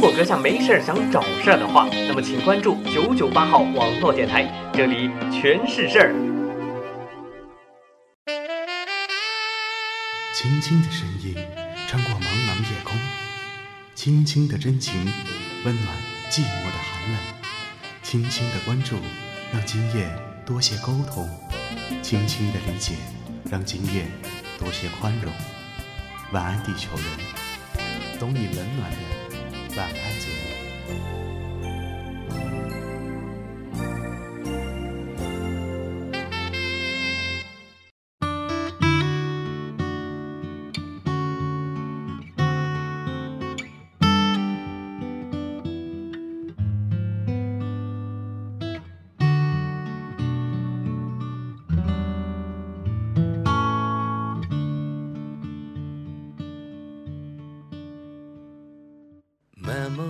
如果阁下没事儿想找事儿的话，那么请关注九九八号网络电台，这里全是事儿。轻轻的声音穿过茫茫夜空，轻轻的真情温暖寂寞的寒冷，轻轻的关注让今夜多些沟通，轻轻的理解让今夜多些宽容。晚安，地球人，懂你冷暖的晚安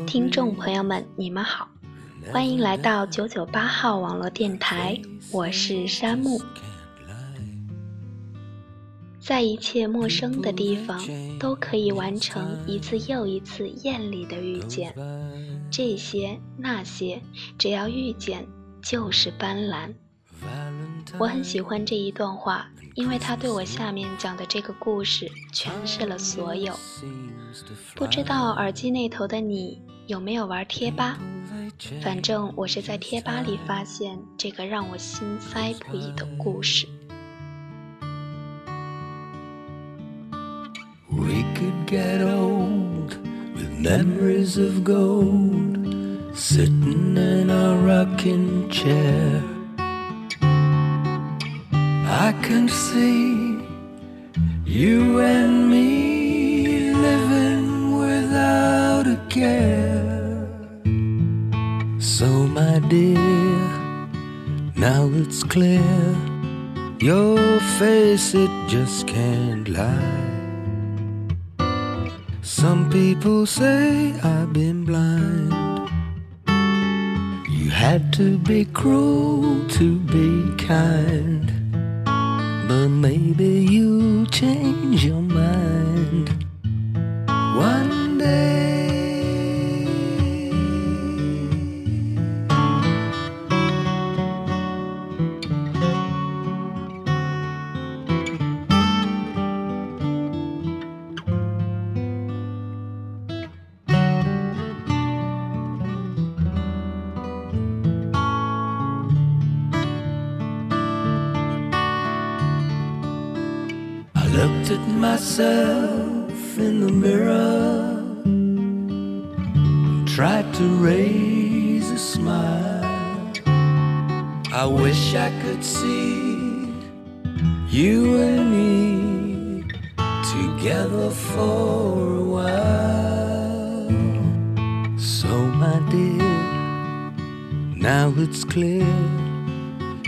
听众朋友们，你们好，欢迎来到九九八号网络电台，我是山木。在一切陌生的地方，都可以完成一次又一次艳丽的遇见。这些那些，只要遇见，就是斑斓。我很喜欢这一段话，因为它对我下面讲的这个故事诠释了所有。不知道耳机那头的你有没有玩贴吧？反正我是在贴吧里发现这个让我心塞不已的故事。We could get old with memories of gold, sitting in a rocking chair. I can see you and me living without a care. So, my dear, now it's clear your face, it just can't lie. Some people say I've been blind. You had to be cruel to be kind. But maybe you'll change your mind. One myself in the mirror, tried to raise a smile. I wish I could see you and me together for a while. So, my dear, now it's clear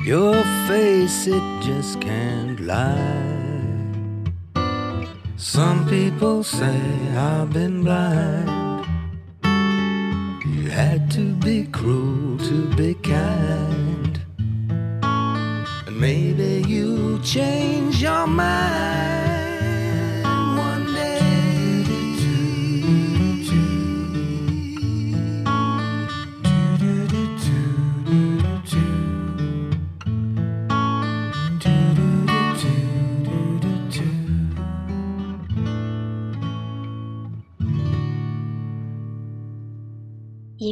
your face, it just can't lie. Some people say I've been blind. You had to be cruel to be kind. And maybe you'll change your mind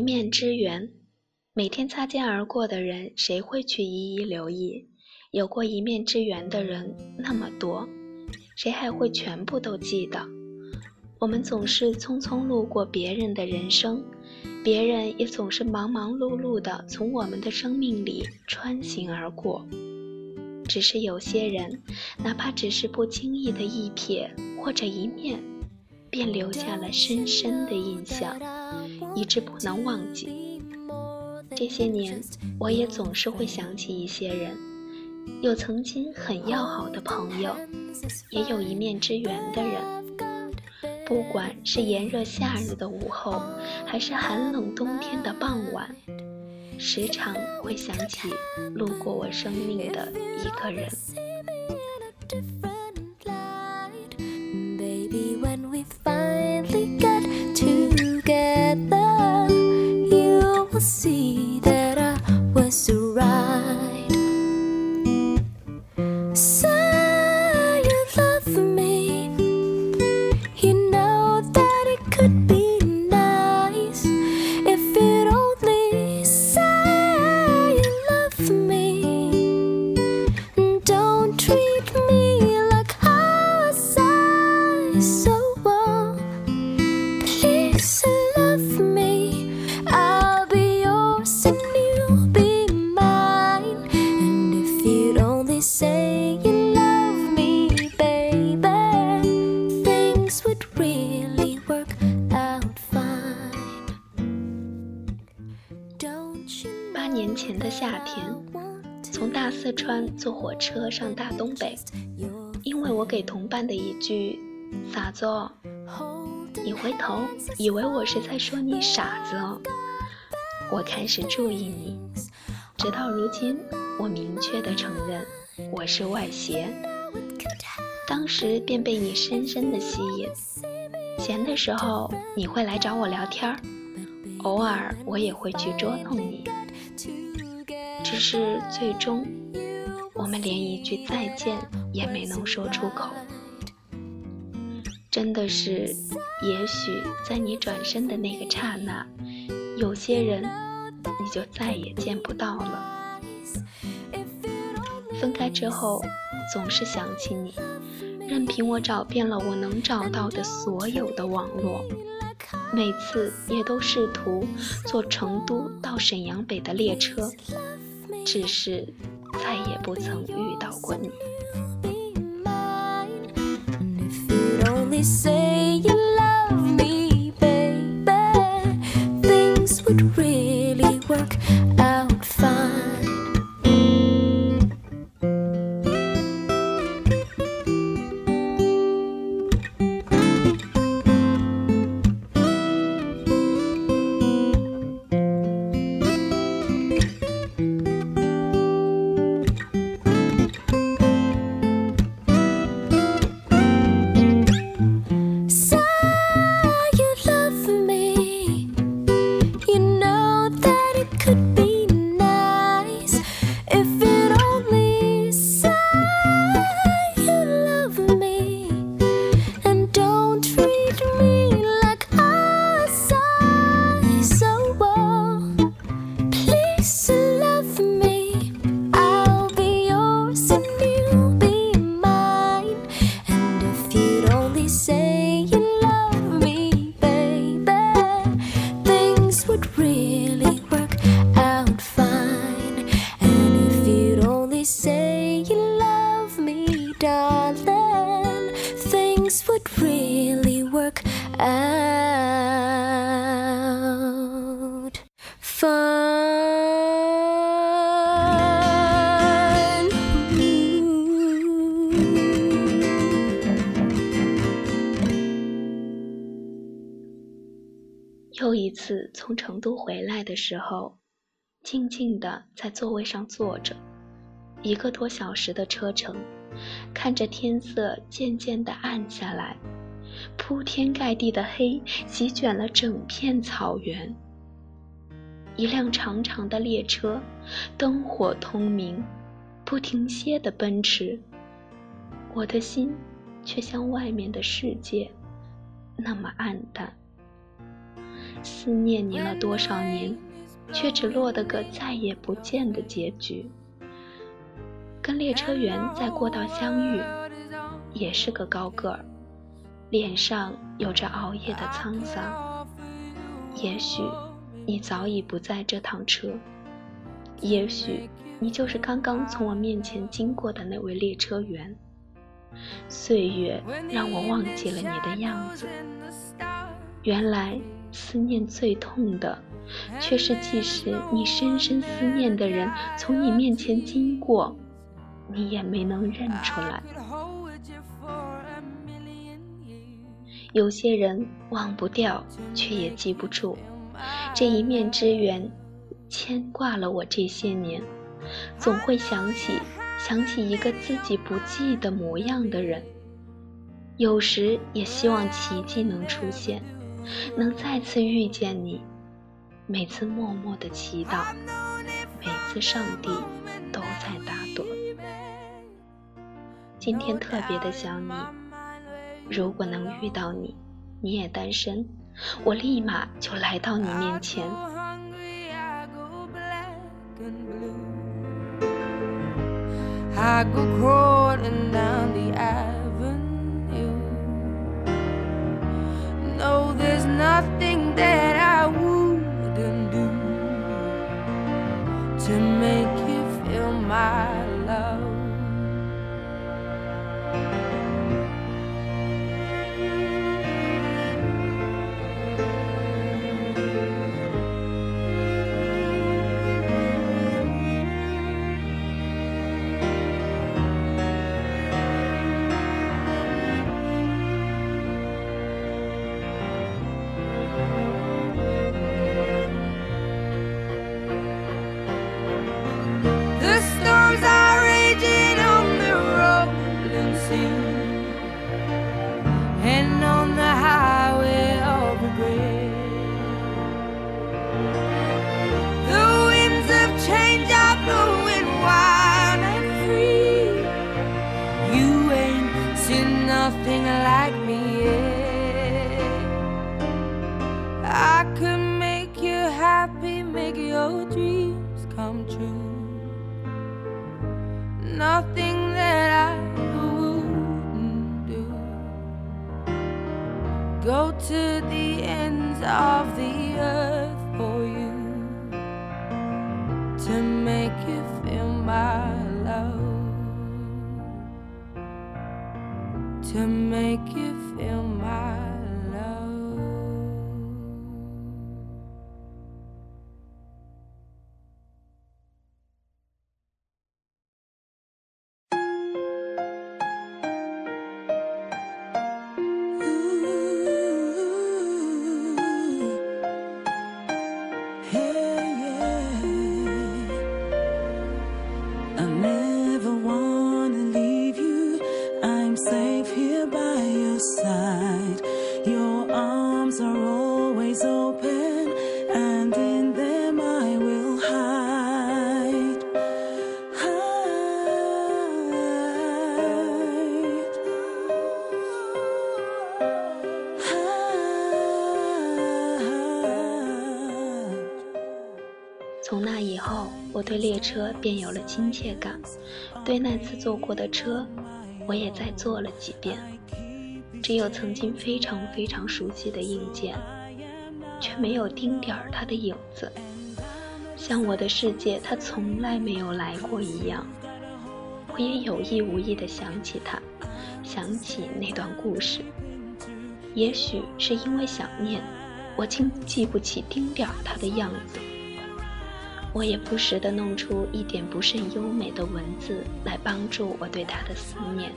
一面之缘，每天擦肩而过的人，谁会去一一留意？有过一面之缘的人那么多，谁还会全部都记得？我们总是匆匆路过别人的人生，别人也总是忙忙碌碌地从我们的生命里穿行而过。只是有些人，哪怕只是不经意的一瞥或者一面，便留下了深深的印象，一直不能忘记。这些年，我也总是会想起一些人，有曾经很要好的朋友，也有一面之缘的人。不管是炎热夏日的午后，还是寒冷冬天的傍晚，时常会想起路过我生命的一个人。When we finally got 火车上大东北，因为我给同伴的一句“傻子”，你回头以为我是在说你傻子哦，我开始注意你，直到如今，我明确的承认我是外邪，当时便被你深深的吸引，闲的时候你会来找我聊天。偶尔我也会去捉弄你，只是最终我们连一句再见也没能说出口。真的是，也许在你转身的那个刹那，有些人你就再也见不到了。分开之后，总是想起你，任凭我找遍了我能找到的所有的网络。每次也都试图坐成都到沈阳北的列车，只是再也不曾遇到过你。又一次从成都回来的时候，静静地在座位上坐着，一个多小时的车程，看着天色渐渐地暗下来，铺天盖地的黑席卷了整片草原。一辆长长的列车，灯火通明，不停歇地奔驰，我的心却像外面的世界，那么暗淡。思念你了多少年，却只落得个再也不见的结局。跟列车员在过道相遇，也是个高个儿，脸上有着熬夜的沧桑。也许你早已不在这趟车，也许你就是刚刚从我面前经过的那位列车员。岁月让我忘记了你的样子，原来。思念最痛的，却是即使你深深思念的人从你面前经过，你也没能认出来。有些人忘不掉，却也记不住。这一面之缘，牵挂了我这些年，总会想起，想起一个自己不记得模样的人。有时也希望奇迹能出现。能再次遇见你，每次默默的祈祷，每次上帝都在打盹。今天特别的想你，如果能遇到你，你也单身，我立马就来到你面前。there's nothing 对列车便有了亲切感，对那次坐过的车，我也再坐了几遍。只有曾经非常非常熟悉的硬件，却没有丁点儿它的影子，像我的世界它从来没有来过一样。我也有意无意地想起它，想起那段故事。也许是因为想念，我竟记不起丁点儿它的样子。我也不时地弄出一点不甚优美的文字来帮助我对他的思念，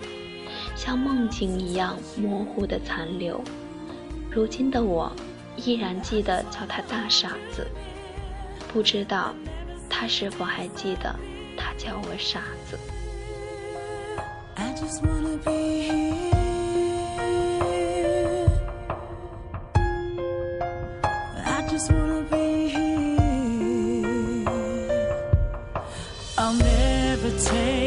像梦境一样模糊的残留。如今的我依然记得叫他大傻子，不知道他是否还记得他叫我傻子。I just wanna be here. I just wanna be take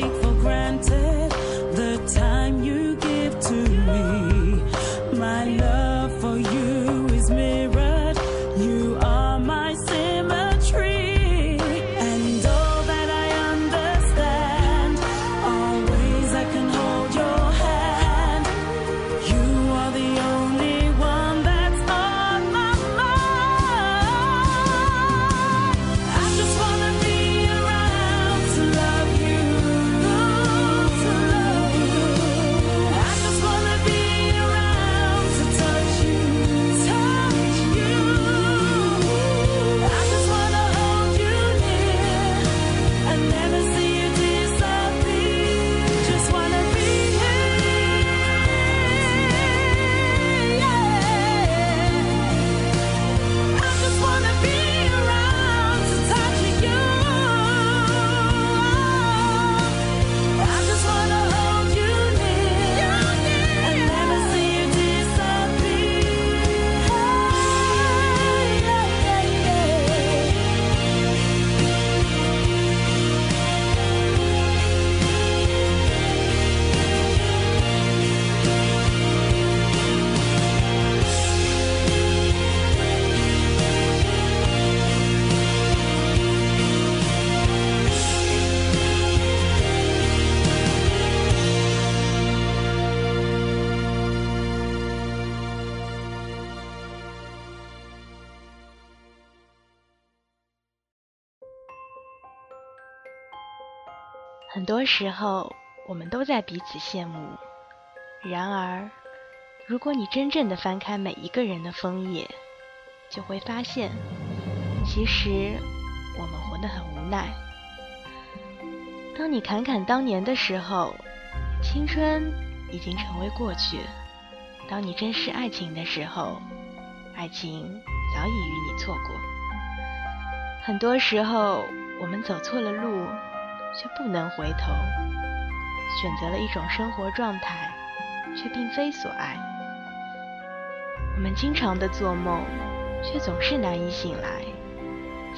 很多时候，我们都在彼此羡慕。然而，如果你真正的翻开每一个人的枫叶，就会发现，其实我们活得很无奈。当你侃侃当年的时候，青春已经成为过去；当你珍视爱情的时候，爱情早已与你错过。很多时候，我们走错了路，却不能回头；选择了一种生活状态，却并非所爱。我们经常的做梦，却总是难以醒来；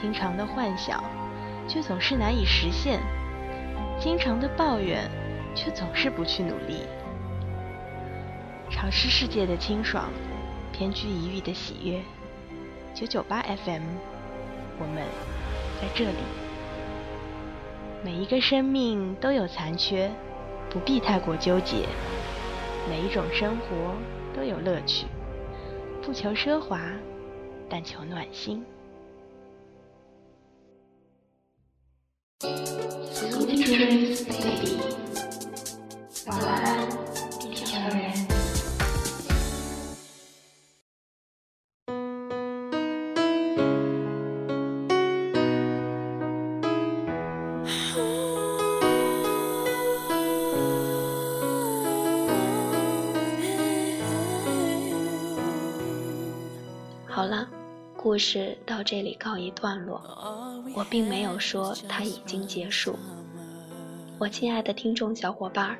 经常的幻想，却总是难以实现；经常的抱怨，却总是不去努力。潮湿世界的清爽，偏居一隅的喜悦，九九八 FM，我们在这里。每一个生命都有残缺，不必太过纠结。每一种生活都有乐趣，不求奢华，但求暖心。故事到这里告一段落。我并没有说它已经结束。我亲爱的听众小伙伴儿，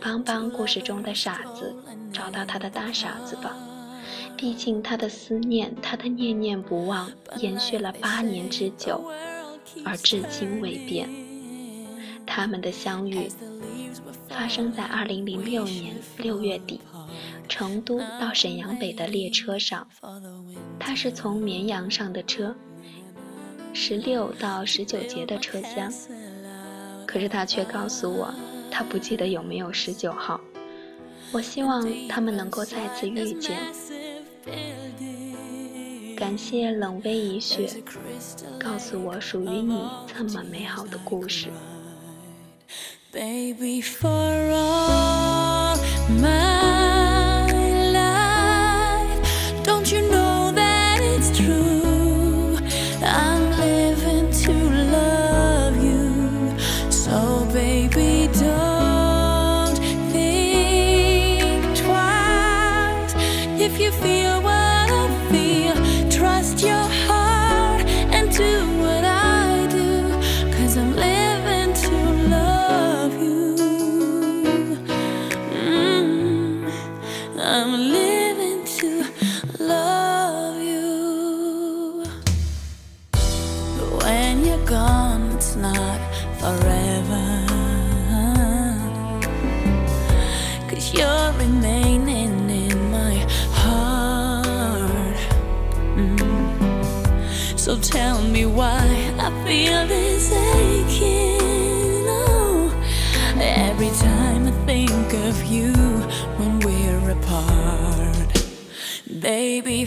帮帮故事中的傻子找到他的大傻子吧。毕竟他的思念，他的念念不忘，延续了八年之久，而至今未变。他们的相遇发生在二零零六年六月底，成都到沈阳北的列车上。他是从绵阳上的车，十六到十九节的车厢。可是他却告诉我，他不记得有没有十九号。我希望他们能够再次遇见。感谢冷微一雪，告诉我属于你这么美好的故事。Baby, for all my every time I think of you when we're apart. Baby,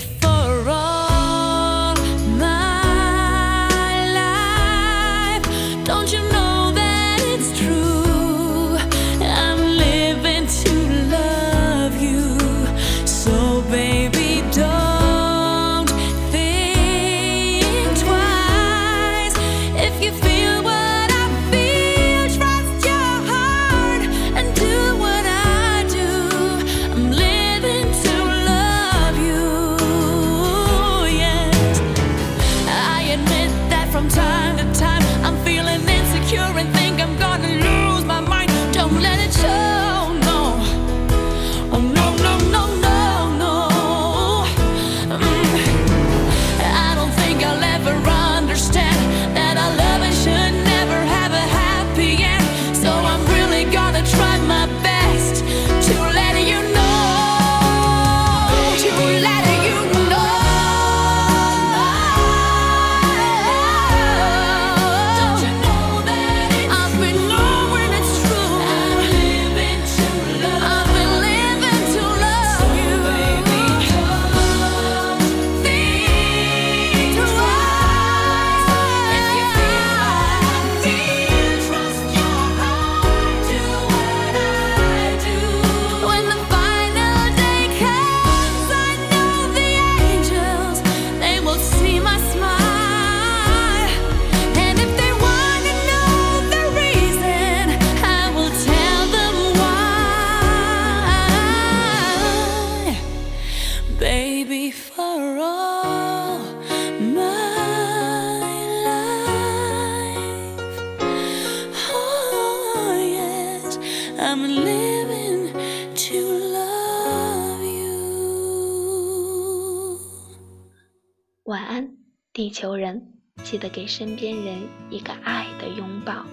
给身边人一个爱的拥抱。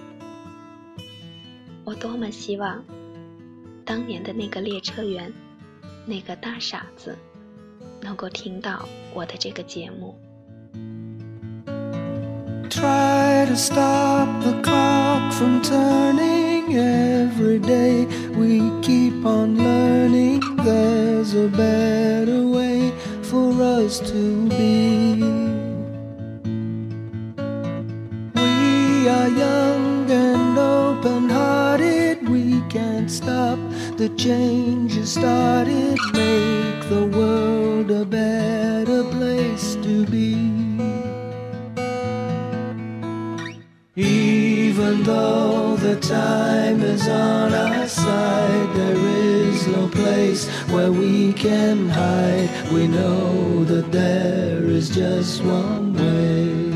我多么希望，当年的那个列车员，那个大傻子，能够听到我的这个节目。Try to stop the clock from turning every day. We keep on learning there's a better way for us to be. Young and open hearted. We can't stop the changes started. Make the world a better place to be. Even though the time is on our side, there is no place where we can hide. We know that there is just one way.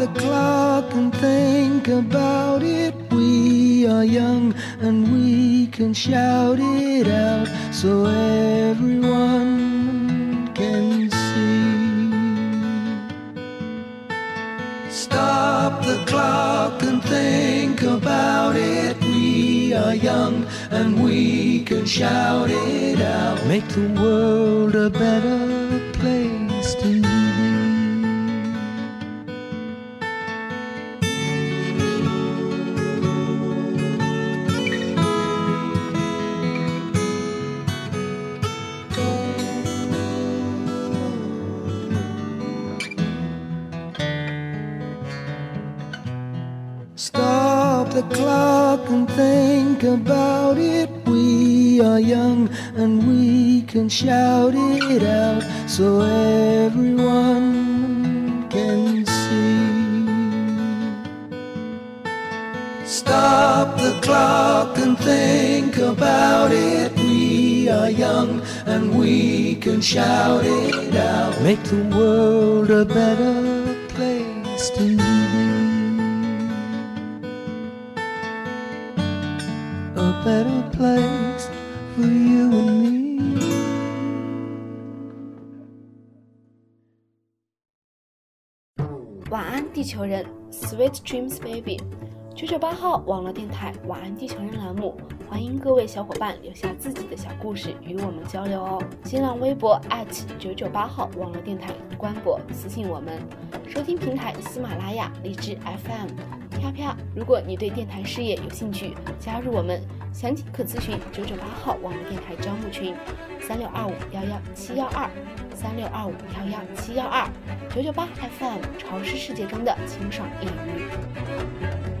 The clock and think about it. We are young and we can shout it out so everyone can see. Stop the clock and think about it. We are young and we can shout it out. Make the world a better place clock and think about it. We are young and we can shout it out so everyone can see. Stop the clock and think about it. We are young and we can shout it out. Make the world a better place for you and me. 晚安，地球人，Sweet Dreams Baby。九九八号网络电台“晚安地球人”栏目，欢迎各位小伙伴留下自己的小故事与我们交流哦。新浪微博九九八号网络电台官博私信我们，收听平台喜马拉雅、荔枝 FM。飘飘，如果你对电台事业有兴趣，加入我们，详情可咨询九九八号网络电台招募群，三六二五幺幺七幺二，三六二五幺幺七幺二，九九八 FM 潮湿世界中的清爽一隅。